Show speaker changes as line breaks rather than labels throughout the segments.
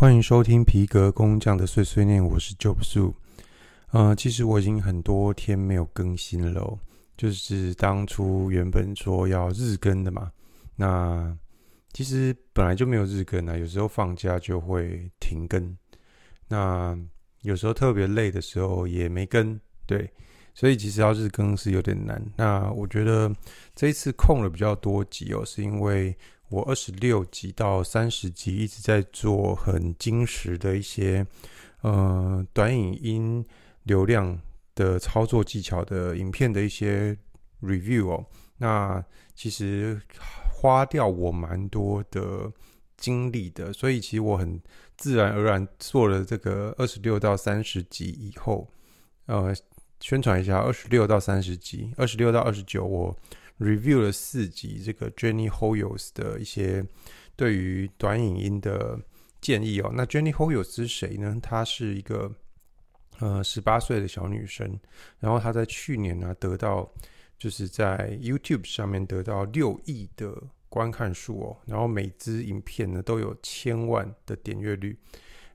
欢迎收听皮革工匠的碎碎念，我是 Job Su。呃，其实我已经很多天没有更新了，就是当初原本说要日更的嘛。那其实本来就没有日更啊，有时候放假就会停更。那有时候特别累的时候也没更，对，所以其实要日更是有点难。那我觉得这一次空了比较多集哦，是因为。我二十六集到三十集一直在做很精实的一些呃短影音流量的操作技巧的影片的一些 review 哦，那其实花掉我蛮多的精力的，所以其实我很自然而然做了这个二十六到三十集以后，呃，宣传一下二十六到三十集，二十六到二十九我。Review 了四集这个 Jenny Hoyos 的一些对于短影音的建议哦。那 Jenny Hoyos 是谁呢？她是一个呃十八岁的小女生，然后她在去年呢得到就是在 YouTube 上面得到六亿的观看数哦，然后每支影片呢都有千万的点阅率。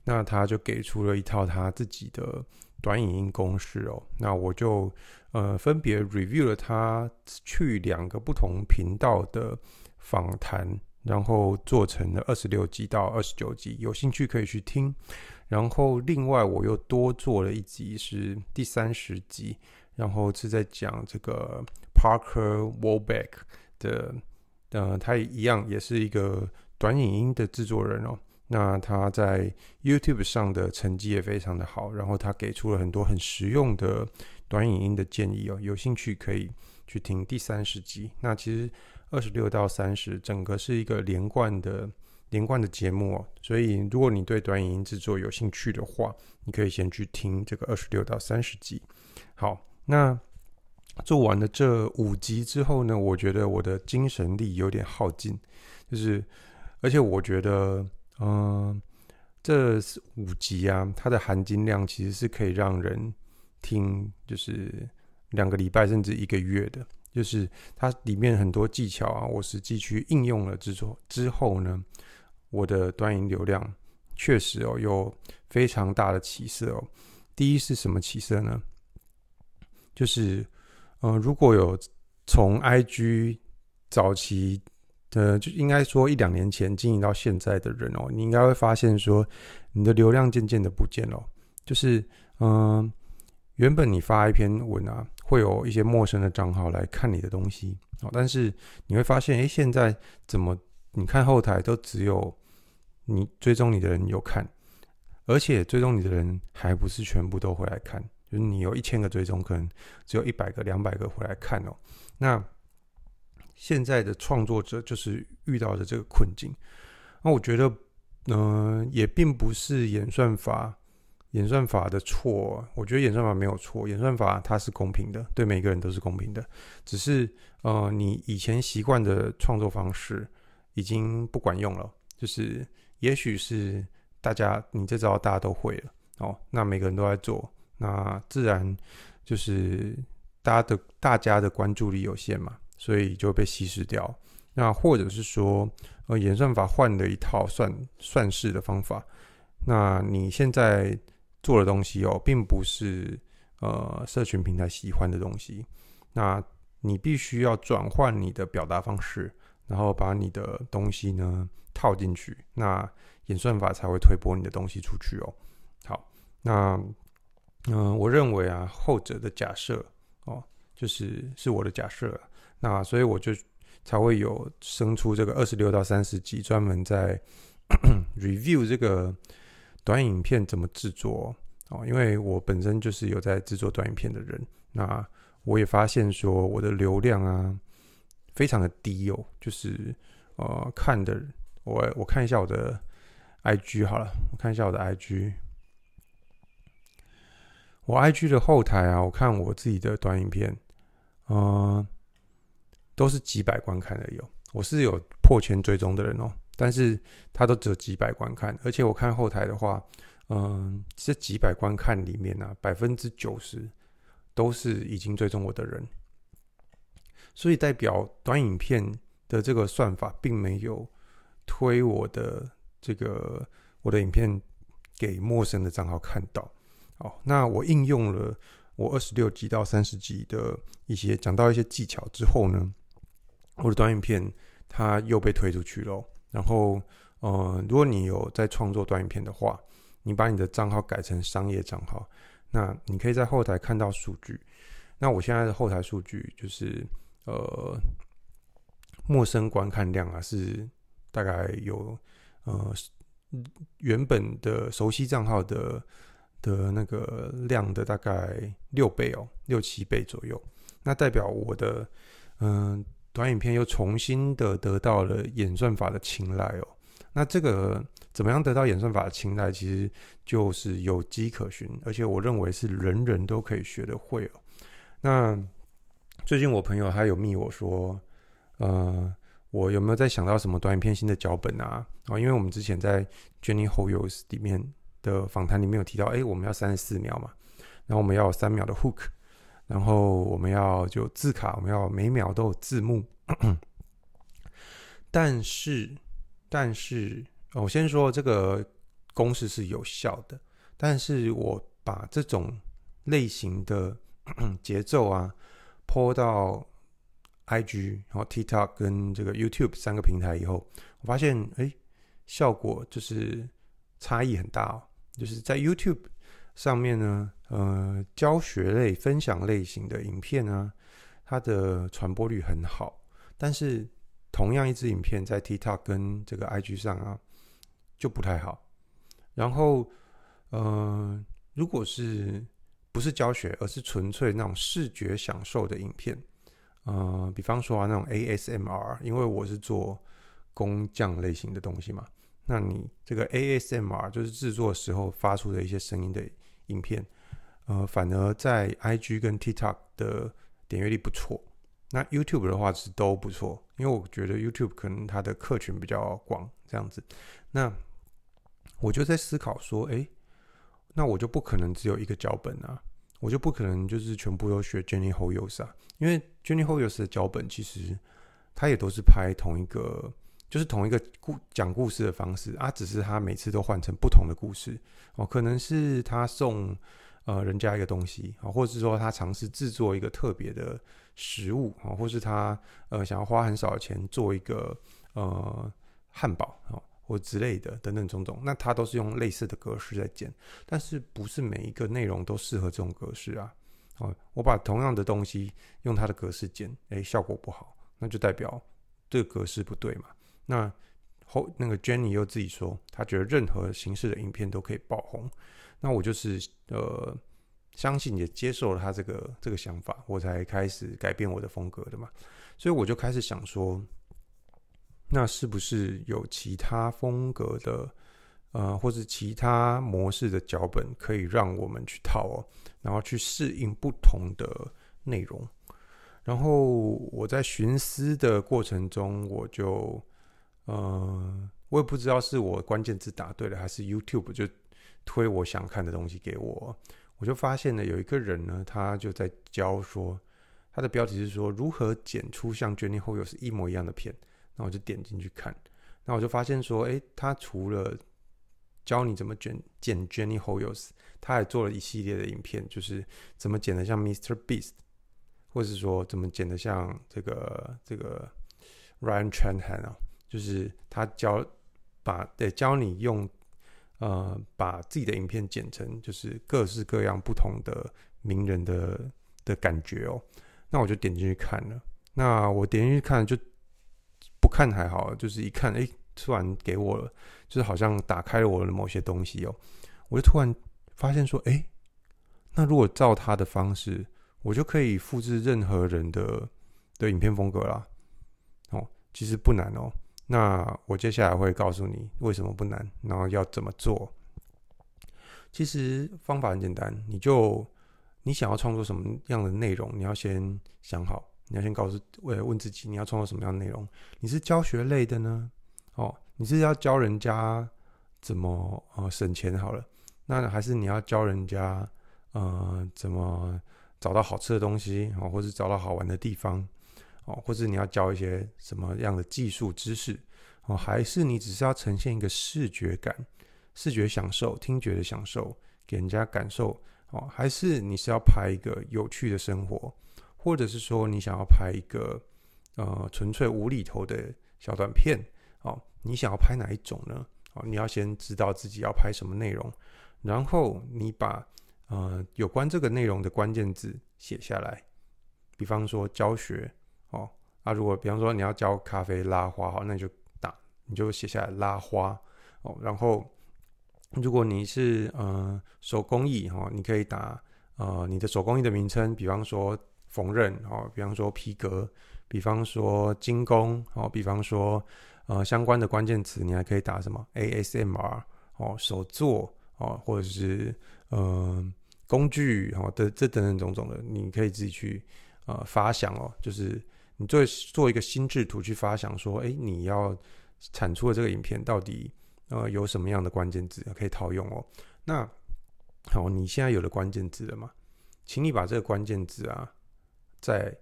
那他就给出了一套他自己的短影音公式哦。那我就。呃，分别 review 了他去两个不同频道的访谈，然后做成了二十六集到二十九集，有兴趣可以去听。然后另外我又多做了一集是第三十集，然后是在讲这个 Parker Walbeck 的，呃，他也一样也是一个短影音的制作人哦。那他在 YouTube 上的成绩也非常的好，然后他给出了很多很实用的。短影音的建议哦，有兴趣可以去听第三十集。那其实二十六到三十整个是一个连贯的连贯的节目哦，所以如果你对短影音制作有兴趣的话，你可以先去听这个二十六到三十集。好，那做完了这五集之后呢，我觉得我的精神力有点耗尽，就是而且我觉得，嗯、呃，这五集啊，它的含金量其实是可以让人。听就是两个礼拜甚至一个月的，就是它里面很多技巧啊，我实际去应用了之后之后呢，我的端云流量确实哦有非常大的起色哦。第一是什么起色呢？就是呃，如果有从 IG 早期的，就应该说一两年前经营到现在的人哦，你应该会发现说你的流量渐渐的不见了，就是嗯。原本你发一篇文啊，会有一些陌生的账号来看你的东西哦，但是你会发现，哎，现在怎么你看后台都只有你追踪你的人有看，而且追踪你的人还不是全部都回来看，就是你有一千个追踪，可能只有一百个、两百个回来看哦。那现在的创作者就是遇到的这个困境，那我觉得，嗯、也并不是演算法。演算法的错，我觉得演算法没有错。演算法它是公平的，对每个人都是公平的。只是呃，你以前习惯的创作方式已经不管用了。就是也许是大家你这招大家都会了哦，那每个人都在做，那自然就是大家的大家的关注力有限嘛，所以就被稀释掉。那或者是说，呃，演算法换了一套算算式的方法，那你现在。做的东西哦，并不是呃社群平台喜欢的东西，那你必须要转换你的表达方式，然后把你的东西呢套进去，那演算法才会推播你的东西出去哦。好，那嗯、我认为啊，后者的假设哦，就是是我的假设，那所以我就才会有生出这个二十六到三十集，专门在 review 这个。短影片怎么制作哦？因为我本身就是有在制作短影片的人，那我也发现说我的流量啊非常的低哦，就是呃看的我我看一下我的 IG 好了，我看一下我的 IG，我 IG 的后台啊，我看我自己的短影片，嗯、都是几百观看的有，我是有破千追踪的人哦。但是他都只有几百观看，而且我看后台的话，嗯，这几百观看里面呢、啊，百分之九十都是已经追踪我的人，所以代表短影片的这个算法并没有推我的这个我的影片给陌生的账号看到。好，那我应用了我二十六集到三十集的一些讲到一些技巧之后呢，我的短影片它又被推出去了。然后，呃，如果你有在创作短影片的话，你把你的账号改成商业账号，那你可以在后台看到数据。那我现在的后台数据就是，呃，陌生观看量啊是大概有呃原本的熟悉账号的的那个量的大概六倍哦，六七倍左右。那代表我的嗯、短影片又重新的得到了演算法的青睐哦。那这个怎么样得到演算法的青睐，其实就是有迹可循，而且我认为是人人都可以学得会哦。那最近我朋友他有密我说，呃，我有没有在想到什么短影片新的脚本啊？啊，因为我们之前在 Jenny Hoyos 里面的访谈里面有提到，哎，我们要三十四秒嘛，然后我们要有三秒的 hook，然后我们要就字卡，我们要每秒都有字幕。但是，但是，我先说这个公式是有效的，但是我把这种类型的。节奏啊，po 到 IG，然后 TikTok 跟这个 YouTube 三个平台以后，我发现哎，效果就是差异很大哦。就是在 YouTube 上面呢，呃，教学类、分享类型的影片呢，它的传播率很好。但是同样一支影片在 TikTok 跟这个 IG 上啊，就不太好。然后，呃，如果是不是教学，而是纯粹那种视觉享受的影片，呃，比方说啊，那种 ASMR，因为我是做工匠类型的东西嘛，那你这个 ASMR 就是制作时候发出的一些声音的影片，呃，反而在 IG 跟 TikTok 的点阅率不错，那 YouTube 的话是都不错，因为我觉得 YouTube 可能它的客群比较广，这样子，那我就在思考说，诶。那我就不可能只有一个脚本啊，我就不可能就是全部都学 Jenny Hoyos 啊，因为 Jenny Hoyos 的脚本其实他也都是拍同一个，就是同一个故讲故事的方式啊，只是他每次都换成不同的故事哦，可能是他送呃人家一个东西啊，或者是说他尝试制作一个特别的食物啊，或是他呃想要花很少的钱做一个呃汉堡啊。或之类的等等种种，那他都是用类似的格式在剪，但是不是每一个内容都适合这种格式啊？哦，我把同样的东西用它的格式剪，诶，效果不好，那就代表这个格式不对嘛。那后那个 Jenny 又自己说，他觉得任何形式的影片都可以爆红，那我就是呃相信也接受了他这个这个想法，我才开始改变我的风格的嘛。所以我就开始想说。那是不是有其他风格的，呃，或是其他模式的脚本可以让我们去套哦，然后去适应不同的内容？然后我在寻思的过程中，我就，呃，我也不知道是我关键字打对了，还是 YouTube 就推我想看的东西给我，我就发现了有一个人呢，他就在教说，他的标题是说如何剪出像 Jenny Hoyos 一模一样的片。那我就点进去看，那我就发现说，诶，他除了教你怎么剪剪 Jenny Hoyos，他还做了一系列的影片，就是怎么剪得像 Mr. Beast，或者是说怎么剪得像这个这个 Ryan Trahan 啊，就是他教把对教你用呃把自己的影片剪成就是各式各样不同的名人的的感觉哦。那我就点进去看了，那我点进去看就。不看还好，就是一看，哎，突然给我了，就是好像打开了我的某些东西哦。我就突然发现说，哎，那如果照他的方式，我就可以复制任何人的的影片风格啦。哦，其实不难哦。那我接下来会告诉你为什么不难，然后要怎么做。其实方法很简单，你就你想要创作什么样的内容，你要先想好。你要先告诉，为了问自己，你要创作什么样的内容？你是教学类的呢？哦，你是要教人家怎么呃省钱好了？那还是你要教人家呃怎么找到好吃的东西哦，或者找到好玩的地方哦，或者你要教一些什么样的技术知识哦？还是你只是要呈现一个视觉感视觉享受、听觉的享受，给人家感受哦，还是你是要拍一个有趣的生活，或者是说你想要拍一个呃纯粹无厘头的小短片哦？你想要拍哪一种呢？哦，你要先知道自己要拍什么内容，然后你把呃有关这个内容的关键字写下来，比方说教学哦，啊，如果比方说你要教咖啡拉花，好，那你就打，你就写下来拉花哦，然后。如果你是呃手工艺哈，你可以打呃你的手工艺的名称，比方说缝纫哦，比方说皮革，比方说精工哦，比方说呃相关的关键词，你还可以打什么 ASMR 哦，手作哦，或者是呃工具哦的这等等种种的，你可以自己去呃发想哦，就是你做做一个心智图去发想说，哎，你要产出的这个影片到底。呃，有什么样的关键字可以套用哦？那好，你现在有了关键字了吗？请你把这个关键字啊，再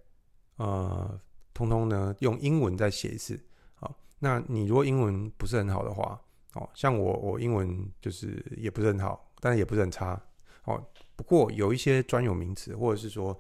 呃，通通呢用英文再写一次。好，那你如果英文不是很好的话，哦，像我，我英文就是也不是很好，但也不是很差。哦，不过有一些专有名词，或者是说。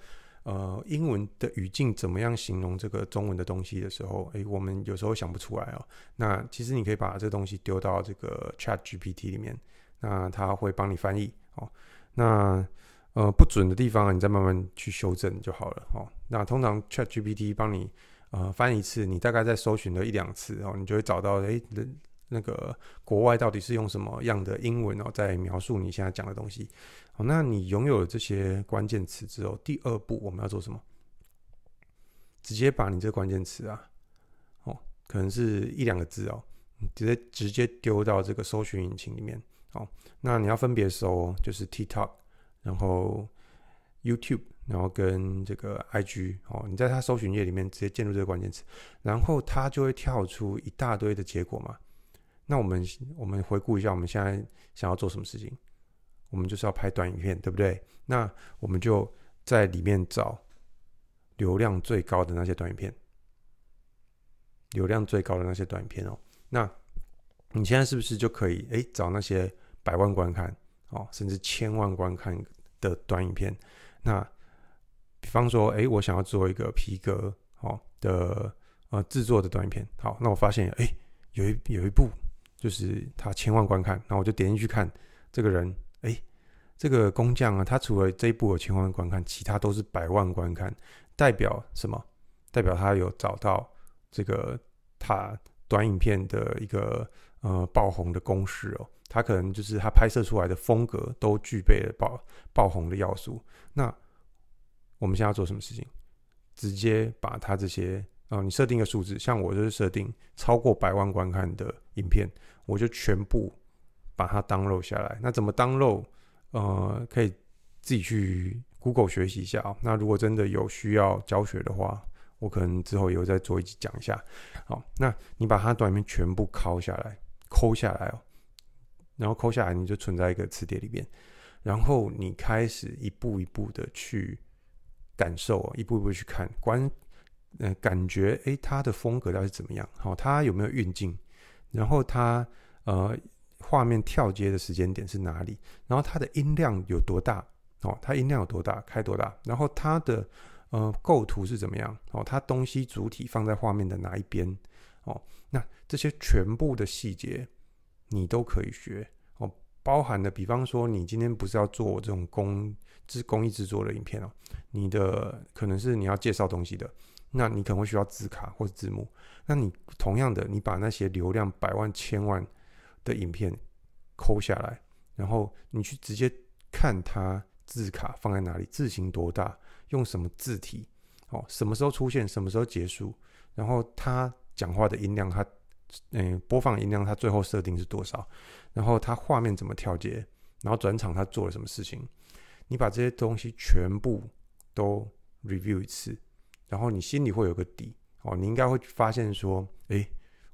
呃，英文的语境怎么样形容这个中文的东西的时候，诶，我们有时候想不出来哦。那其实你可以把这东西丢到这个 Chat GPT 里面，那它会帮你翻译哦。那呃不准的地方，你再慢慢去修正就好了哦。那通常 Chat GPT 帮你呃翻一次，你大概再搜寻了一两次哦，你就会找到诶，那那个国外到底是用什么样的英文哦，在描述你现在讲的东西。好，那你拥有了这些关键词之后，第二步我们要做什么？直接把你这个关键词啊，哦，可能是一两个字哦，直接直接丢到这个搜寻引擎里面。哦，那你要分别搜，就是 TikTok，然后 YouTube，然后跟这个 IG。哦，你在它搜寻页里面直接进入这个关键词，然后它就会跳出一大堆的结果嘛。那我们我们回顾一下，我们现在想要做什么事情？我们就是要拍短影片，对不对？那我们就在里面找流量最高的那些短影片，流量最高的那些短影片哦。那你现在是不是就可以诶找那些百万观看哦，甚至千万观看的短影片？那比方说，诶，我想要做一个皮革哦的呃制作的短影片，好，那我发现诶有一有一部就是他千万观看，那我就点进去看这个人。这个工匠啊，他除了这一部有千万观看，其他都是百万观看，代表什么？代表他有找到这个他短影片的一个呃爆红的公式哦。他可能就是他拍摄出来的风格都具备了爆爆红的要素。那我们现在要做什么事情？直接把他这些啊、你设定一个数字，像我就是设定超过百万观看的影片，我就全部。把它 download 下来，那怎么 download？呃，可以自己去 Google 学习一下哦。那如果真的有需要教学的话，我可能之后也会再做一集讲一下。好，那你把它短片全部拷下来，抠下来哦，然后抠下来，你就存在一个磁碟里面，然后你开始一步一步的去感受，一步一步去看观，呃，感觉诶，它的风格到底是怎么样？好，它有没有运镜？然后它呃。画面跳接的时间点是哪里？然后它的音量有多大？哦，它音量有多大？开多大？然后它的呃构图是怎么样？哦，它东西主体放在画面的哪一边？哦，那这些全部的细节你都可以学哦，包含的，比方说你今天不是要做这种工制工艺制作的影片哦，你的可能是你要介绍东西的，那你可能会需要字卡或者字幕，那你同样的，你把那些流量百万、千万。的影片抠下来，然后你去直接看它字卡放在哪里，字型多大，用什么字体，哦，什么时候出现，什么时候结束，然后他讲话的音量，他嗯播放音量，他最后设定是多少，然后他画面怎么调节，然后转场他做了什么事情，你把这些东西全部都 review 一次，然后你心里会有个底哦，你应该会发现说，诶，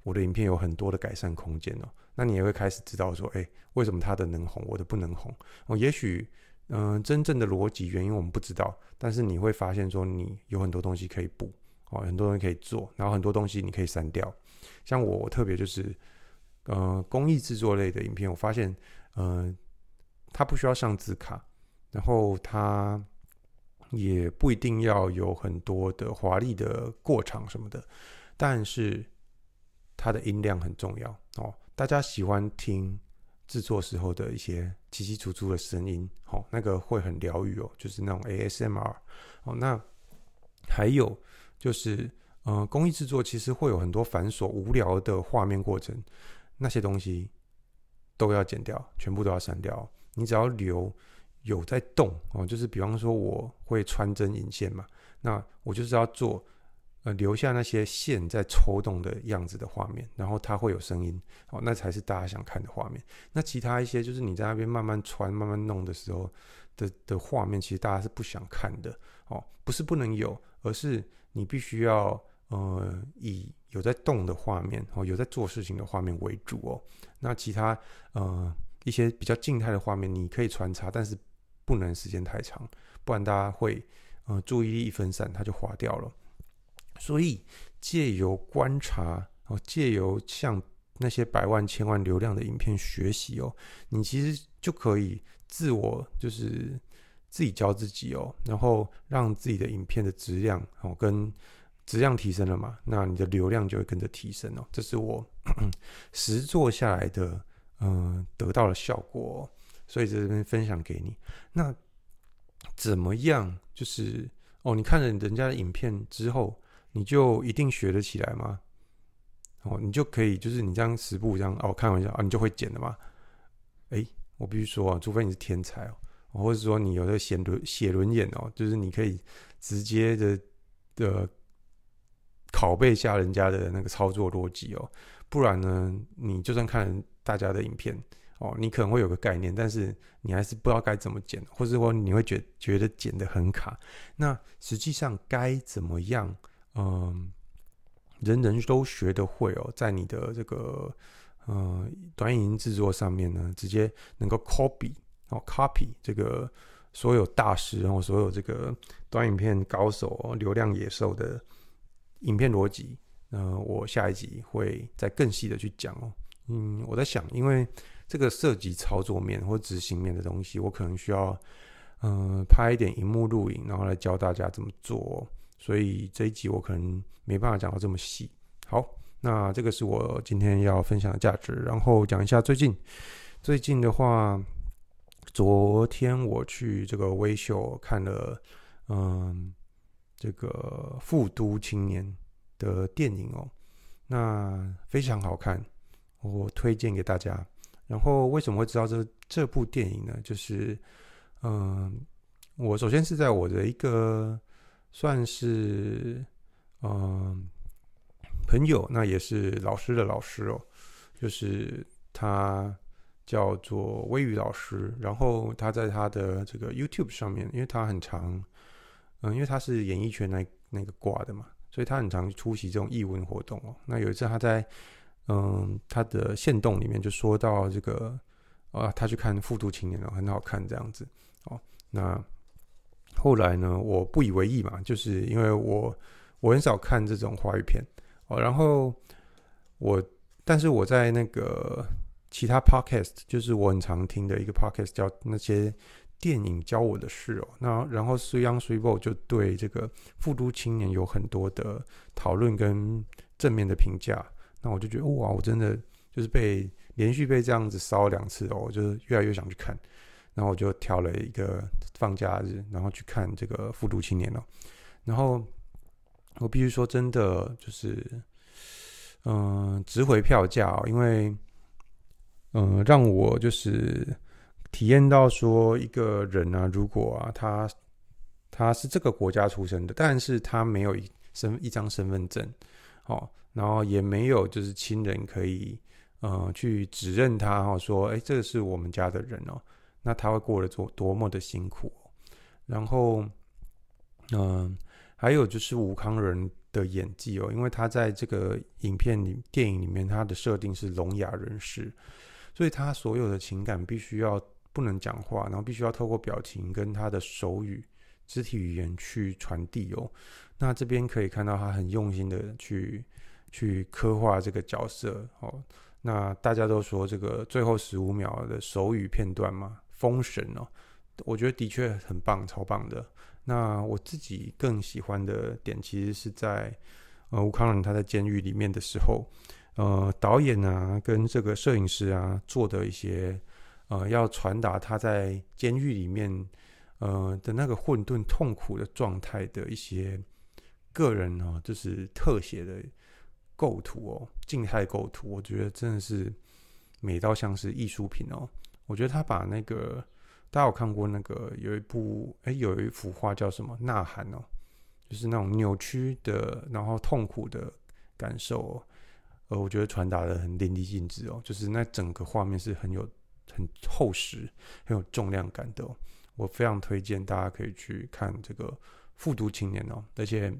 我的影片有很多的改善空间哦。那你也会开始知道说，哎，为什么他的能红，我的不能红？哦，也许，嗯、真正的逻辑原因我们不知道，但是你会发现说，你有很多东西可以补，哦，很多东西可以做，然后很多东西你可以删掉。像我，特别就是，呃公益制作类的影片，我发现，呃，它不需要上字卡，然后它也不一定要有很多的华丽的过场什么的，但是它的音量很重要哦。大家喜欢听制作时候的一些窸窸窣窣的声音，哦，那个会很疗愈哦，就是那种 ASMR 哦。那还有就是，呃，工艺制作其实会有很多繁琐无聊的画面过程，那些东西都要剪掉，全部都要删掉。你只要留有在动哦，就是比方说我会穿针引线嘛，那我就是要做。呃，留下那些线在抽动的样子的画面，然后它会有声音，哦，那才是大家想看的画面。那其他一些就是你在那边慢慢穿、慢慢弄的时候的的画面，其实大家是不想看的，哦，不是不能有，而是你必须要呃以有在动的画面，哦，有在做事情的画面为主哦。那其他呃一些比较静态的画面，你可以穿插，但是不能时间太长，不然大家会呃注意力一分散，它就滑掉了。所以借由观察哦，借由向那些百万、千万流量的影片学习哦，你其实就可以自我就是自己教自己哦，然后让自己的影片的质量哦跟质量提升了嘛，那你的流量就会跟着提升哦。这是我 实做下来的，嗯，得到的效果哦，所以在这边分享给你。那怎么样？就是哦，你看了人家的影片之后。你就一定学得起来吗？哦，你就可以，就是你这样十步这样哦，开玩笑啊，你就会剪了吗？诶，我必须说啊，除非你是天才哦，或者说你有的写轮写轮眼哦，就是你可以直接的的拷贝下人家的那个操作逻辑哦，不然呢，你就算看大家的影片哦，你可能会有个概念，但是你还是不知道该怎么剪，或者说你会觉觉得剪得很卡。那实际上该怎么样？嗯，人人都学得会哦，在你的这个呃短影音制作上面呢，直接能够 copy 哦，copy 这个所有大师，然后所有这个短影片高手、流量野兽的影片逻辑，呃，我下一集会再更细的去讲哦。嗯，我在想，因为这个涉及操作面或执行面的东西，我可能需要嗯拍一点荧幕录影，然后来教大家怎么做。所以这一集我可能没办法讲到这么细。好，那这个是我今天要分享的价值。然后讲一下最近，最近的话，昨天我去这个微秀看了，嗯，这个《富都青年》的电影哦，那非常好看，我推荐给大家。然后为什么会知道这这部电影呢？就是，嗯，我首先是在我的一个。算是嗯朋友，那也是老师的老师哦，就是他叫做微雨老师，然后他在他的这个 YouTube 上面，因为他很常，嗯，因为他是演艺圈那那个挂的嘛，所以他很常出席这种艺文活动哦。那有一次他在嗯他的线动里面就说到这个啊，他去看《复读青年》哦，很好看这样子哦，那。后来呢，我不以为意嘛，就是因为我我很少看这种华语片哦。然后我，但是我在那个其他 podcast，就是我很常听的一个 podcast，叫那些电影教我的事哦。那然后 Suyang Suibo 就对这个富都青年有很多的讨论跟正面的评价。那我就觉得哇，我真的就是被连续被这样子烧两次哦，我就越来越想去看。然后我就挑了一个放假日，然后去看这个《复读青年》了。然后我必须说，真的就是，嗯、值回票价哦，因为，嗯、让我就是体验到说，一个人啊，如果啊，他他是这个国家出生的，但是他没有一身一张身份证，哦，然后也没有就是亲人可以，呃，去指认他，哈，说，哎，这个是我们家的人哦。那他会过得多多么的辛苦，然后，嗯、还有就是吴康仁的演技哦，因为他在这个影片里、电影里面，他的设定是聋哑人士，所以他所有的情感必须要不能讲话，然后必须要透过表情跟他的手语、肢体语言去传递哦。那这边可以看到他很用心的去去刻画这个角色哦，那大家都说这个最后十五秒的手语片段嘛，封神哦，我觉得的确很棒，超棒的。那我自己更喜欢的点，其实是在呃吴慷仁他在监狱里面的时候，呃导演啊跟这个摄影师啊做的一些呃要传达他在监狱里面呃的那个混沌痛苦的状态的一些个人哦，就是特写的。构图哦，静态构图，我觉得真的是美到像是艺术品哦。我觉得他把那个大家有看过那个有一部哎、有一幅画叫什么《呐喊》哦，就是那种扭曲的，然后痛苦的感受哦。呃，我觉得传达的很淋漓尽致哦，就是那整个画面是很有很厚实、很有重量感的。我非常推荐大家可以去看这个《复读青年》哦，而且。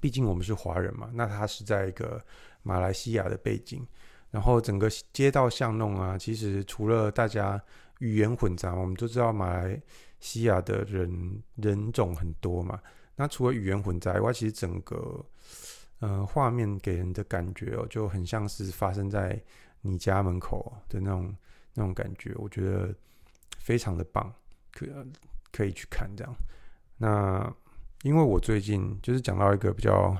毕竟我们是华人嘛，那他是在一个马来西亚的背景，然后整个街道巷弄啊，其实除了大家语言混杂，我们都知道马来西亚的人人种很多嘛。那除了语言混杂以外，其实整个呃画面给人的感觉哦，就很像是发生在你家门口的那种那种感觉，我觉得非常的棒，可可以去看这样。那。因为我最近就是讲到一个比较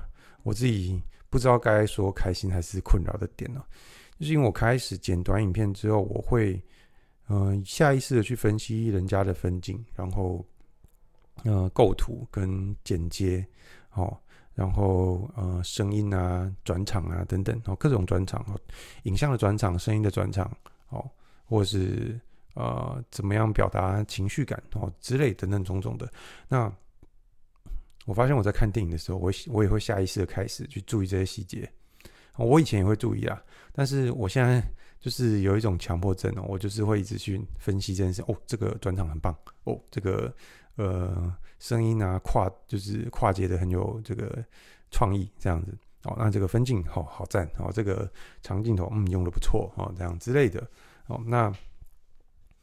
我自己不知道该说开心还是困扰的点呢，就是因为我开始剪短影片之后，我会嗯、下意识的去分析人家的分镜，然后呃构图跟剪接，哦，然后呃声音啊转场啊等等哦各种转场哦，影像的转场、声音的转场哦，或是呃怎么样表达情绪感哦之类等等种种的那。我发现我在看电影的时候，我我也会下意识的开始去注意这些细节。我以前也会注意啊，但是我现在就是有一种强迫症哦，我就是会一直去分析这件事。哦，这个转场很棒。哦，这个呃声音啊跨就是跨界的很有这个创意，这样子。哦，那这个分镜好好赞。哦，这个长镜头嗯用的不错哦，这样之类的。哦，那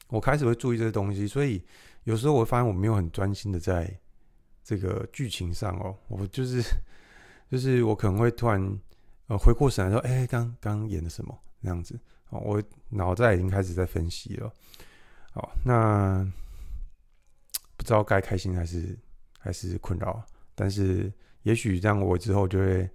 我开始会注意这些东西，所以有时候我会发现我没有很专心的在。这个剧情上哦，我就是就是我可能会突然呃回过神来说，哎，刚刚演的什么那样子哦，我脑袋已经开始在分析了。好，那不知道该开心还是还是困扰，但是也许这样我之后就会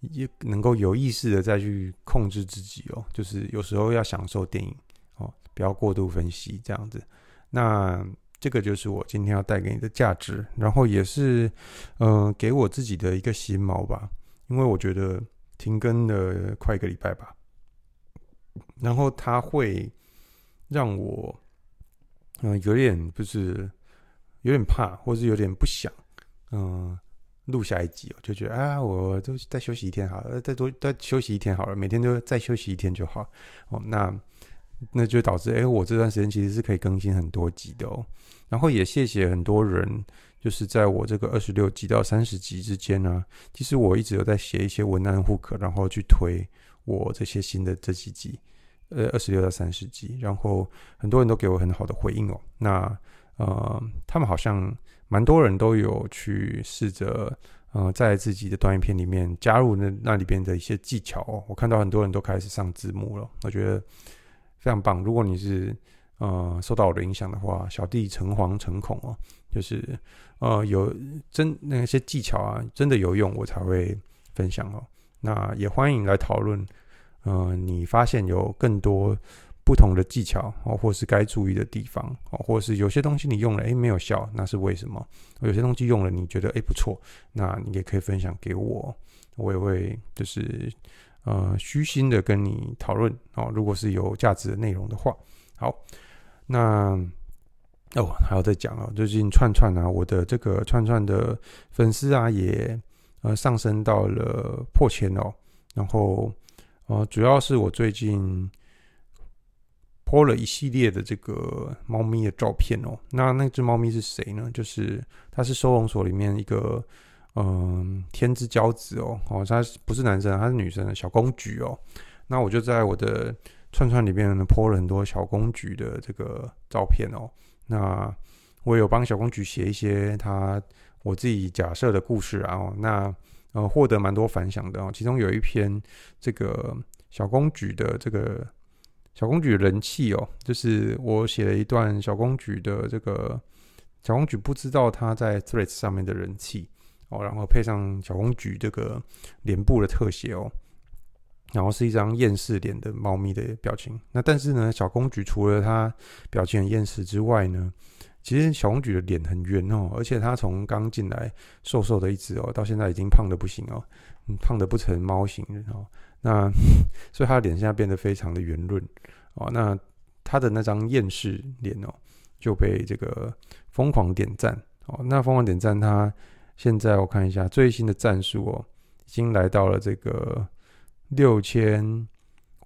也能够有意识的再去控制自己哦，就是有时候要享受电影哦，不要过度分析这样子。那。这个就是我今天要带给你的价值，然后也是，呃，给我自己的一个心锚吧。因为我觉得停更了快一个礼拜吧，然后他会让我，嗯、有点就是有点怕，或是有点不想，嗯、录下一集，我就觉得啊，我就再休息一天好了，再多再休息一天好了，每天都再休息一天就好。哦，那。那就导致，哎、我这段时间其实是可以更新很多集的哦。然后也谢谢很多人，就是在我这个二十六集到三十集之间呢，其实我一直有在写一些文案 hook，然后去推我这些新的这几集，呃，二十六到三十集。然后很多人都给我很好的回应哦。那呃，他们好像蛮多人都有去试着，呃，在自己的短影片里面加入那那里边的一些技巧哦。我看到很多人都开始上字幕了，我觉得。非常棒！如果你是呃受到我的影响的话，小弟诚惶诚恐哦，就是呃有真那些技巧啊，真的有用，我才会分享哦。那也欢迎来讨论，呃，你发现有更多不同的技巧哦，或是该注意的地方哦，或是有些东西你用了诶没有效，那是为什么？有些东西用了你觉得诶不错，那你也可以分享给我，我也会就是。呃，虚心的跟你讨论哦，如果是有价值的内容的话，好，那哦还要再讲哦，最近串串啊，我的这个串串的粉丝啊也呃上升到了破千哦，然后呃主要是我最近 po 了一系列的这个猫咪的照片哦，那那只猫咪是谁呢？就是它是收容所里面一个。嗯，天之骄子哦，哦，他不是男生，他是女生小公举哦。那我就在我的串串里面呢，po 了很多小公举的这个照片哦。那我有帮小公举写一些他我自己假设的故事啊。哦，那呃，获得蛮多反响的哦。其中有一篇这个小公举的这个小公举人气哦，就是我写了一段小公举的这个小公举不知道他在 Threads 上面的人气哦，然后配上小公举这个脸部的特写哦，然后是一张厌世脸的猫咪的表情。那但是呢，小公举除了他表情很厌世之外呢，其实小公举的脸很圆哦，而且他从刚进来瘦瘦的一只哦，到现在已经胖得不行哦，胖得不成猫形哦。那 所以他的脸现在变得非常的圆润哦。那他的那张厌世脸哦，就被这个疯狂点赞哦。那疯狂点赞，他现在我看一下最新的赞数哦，已经来到了这个六千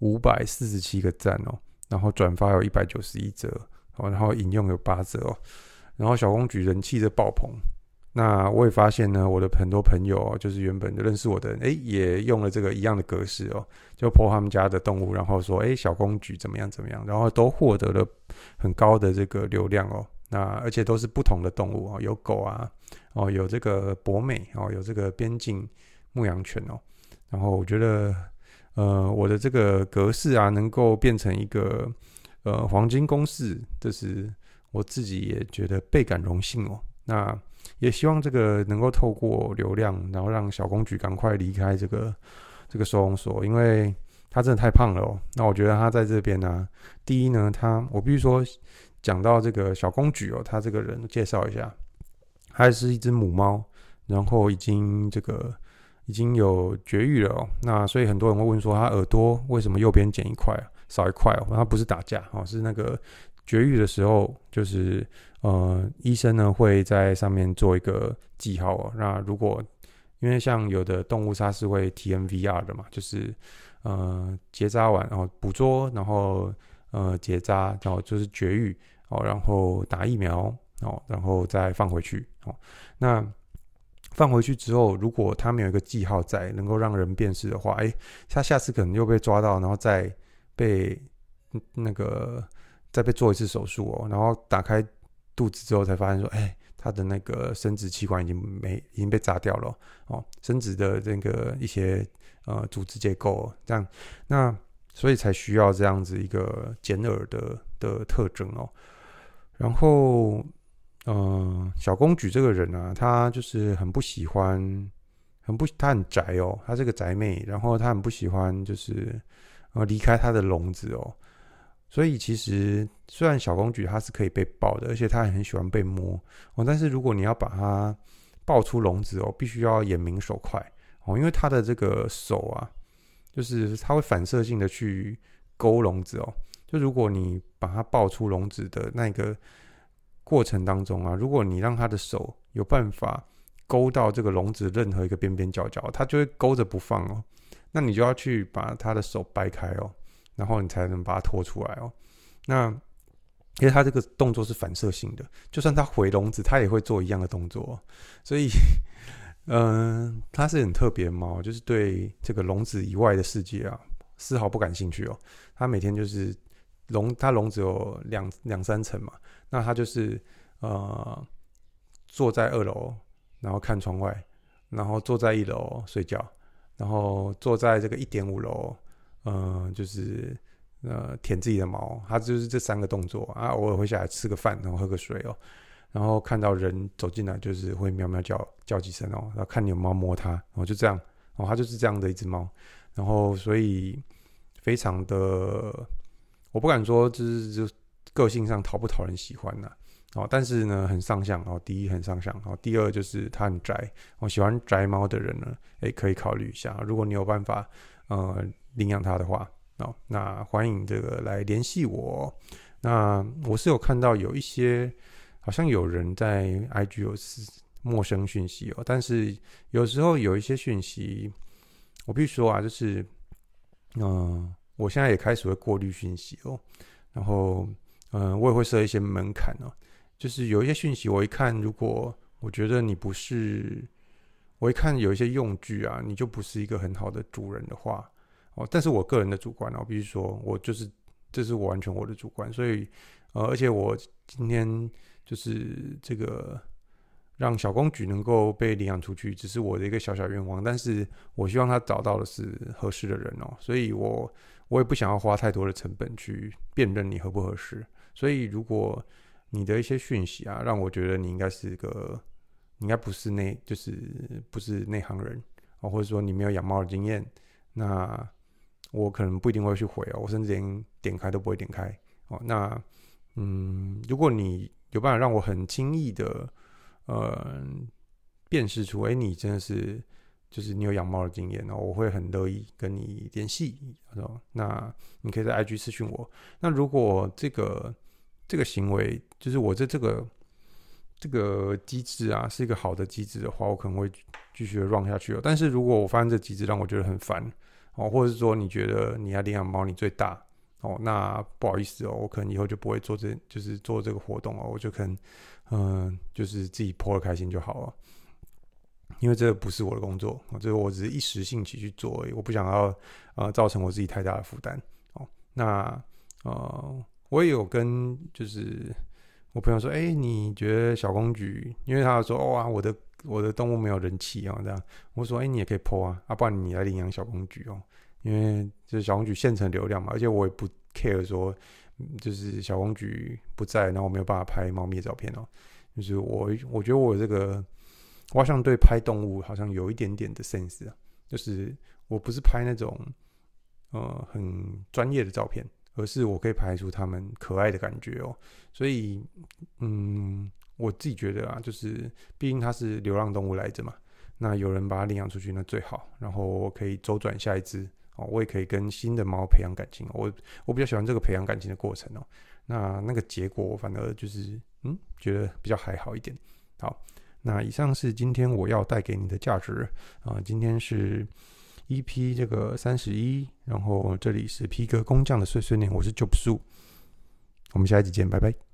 五百四十七个赞哦，然后转发有一百九十一折。哦，然后引用有八折哦，然后小公举人气的爆棚。那我也发现呢，我的很多朋友哦就是原本就认识我的人，诶，也用了这个一样的格式哦，就 po 他们家的动物，然后说，诶，小公举怎么样怎么样，然后都获得了很高的这个流量哦。那而且都是不同的动物哦，有狗啊，哦，有这个博美哦，有这个边境牧羊犬哦。然后我觉得，呃，我的这个格式啊，能够变成一个。呃，黄金公式，这是我自己也觉得倍感荣幸哦。那也希望这个能够透过流量，然后让小公举赶快离开这个这个收容所，因为他真的太胖了哦。那我觉得他在这边呢、第一呢，他我必须说讲到这个小公举哦，他这个人介绍一下，他是一只母猫，然后已经这个已经有绝育了哦。那所以很多人会问说，他耳朵为什么右边剪一块啊？少一块哦，它不是打架哦，是那个绝育的时候，就是呃，医生呢会在上面做一个记号哦。那如果因为像有的动物它是会 TNVR 的嘛，就是呃结扎完然后捕捉，然后呃结扎，然后就是绝育哦，然后打疫苗哦，然后再放回去哦。那放回去之后，如果它没有一个记号在，能够让人辨识的话，哎，它下次可能又被抓到，然后再。被那个再被做一次手术哦，然后打开肚子之后才发现说，哎，他的那个生殖器官已经没已经被砸掉了哦，生殖的这个一些呃组织结构这样，那所以才需要这样子一个剪耳的的特征哦。然后，嗯、小公举这个人啊，他就是很不喜欢，很不，他很宅哦，他是个宅妹，然后他很不喜欢就是。呃离开他的笼子哦，所以其实虽然小公举他是可以被抱的，而且他也很喜欢被摸哦，但是如果你要把它抱出笼子哦，必须要眼明手快哦，因为他的这个手啊，就是他会反射性的去勾笼子哦。就如果你把它抱出笼子的那个过程当中啊，如果你让它的手有办法勾到这个笼子任何一个边边角角，它就会勾着不放哦。那你就要去把他的手掰开哦，然后你才能把它拖出来哦。那因为他这个动作是反射性的，就算他回笼子，他也会做一样的动作。所以，嗯、呃，他是很特别猫，就是对这个笼子以外的世界啊，丝毫不感兴趣哦。他每天就是笼，它笼子有两两三层嘛，那他就是呃坐在二楼，然后看窗外，然后坐在一楼睡觉。然后坐在这个一点五楼，嗯，就是呃舔自己的毛，他就是这三个动作啊。偶尔会下来吃个饭，然后喝个水哦。然后看到人走进来，就是会喵喵叫叫几声哦。然后看你有猫摸它，然后就这样哦，它就是这样的一只猫。然后所以非常的，我不敢说就是就个性上讨不讨人喜欢呐。哦，但是呢，很上相哦。第一很上相哦，第二就是它很宅。我、喜欢宅猫的人呢，诶，可以考虑一下。如果你有办法呃领养它的话，哦，那欢迎这个来联系我。那我是有看到有一些好像有人在 IG 有陌生讯息哦，但是有时候有一些讯息，我必须说啊，就是嗯、我现在也开始会过滤讯息哦，然后嗯、我也会设一些门槛哦。就是有一些讯息，我一看，如果我觉得你不是，我一看有一些用具啊，你就不是一个很好的主人的话，哦，但是我个人的主观啊，我必须说，我就是这是我完全我的主观，所以呃，而且我今天就是这个让小公举能够被领养出去，只是我的一个小小愿望。但是我希望他找到的是合适的人哦，所以我我也不想要花太多的成本去辨认你合不合适。所以如果你的一些讯息啊，让我觉得你应该是个，你应该不是内，就是不是内行人哦，或者说你没有养猫的经验，那我可能不一定会去回哦，我甚至连点开都不会点开哦。那嗯，如果你有办法让我很轻易的呃辨识出，哎，你真的是就是你有养猫的经验哦，我会很乐意跟你联系。那你可以在 IG 私讯我。那如果这个这个行为就是我这这个这个机制啊，是一个好的机制的话，我可能会继续的 run 下去哦。但是如果我发现这机制让我觉得很烦哦，或者是说你觉得你要领养猫你最大哦，那不好意思哦，我可能以后就不会做这就是做这个活动哦，我就可能嗯、就是自己 po 的开心就好了，因为这个不是我的工作，这个我只是一时兴起去做而已，我不想要呃造成我自己太大的负担哦。那呃。我也有跟就是我朋友说，哎、你觉得小公举？因为他说，哇、哦，我的我的动物没有人气啊，这样。我说，哎、你也可以剖啊，啊，不然你来领养小公举哦，因为就是小公举现成流量嘛，而且我也不 care 说，就是小公举不在，然后我没有办法拍猫咪的照片哦。就是我我觉得我这个，我好像对拍动物好像有一点点的 sense 啊，就是我不是拍那种呃很专业的照片。而是我可以拍出他们可爱的感觉哦，所以，嗯，我自己觉得啊，就是毕竟它是流浪动物来着嘛，那有人把它领养出去那最好，然后我可以周转下一只哦，我也可以跟新的猫培养感情，我我比较喜欢这个培养感情的过程哦，那那个结果反而就是嗯，觉得比较还好一点。好，那以上是今天我要带给你的价值啊，今天是。EP 这个三十一，然后这里是皮革工匠的碎碎念，我是 Job Su，我们下一集见，拜拜。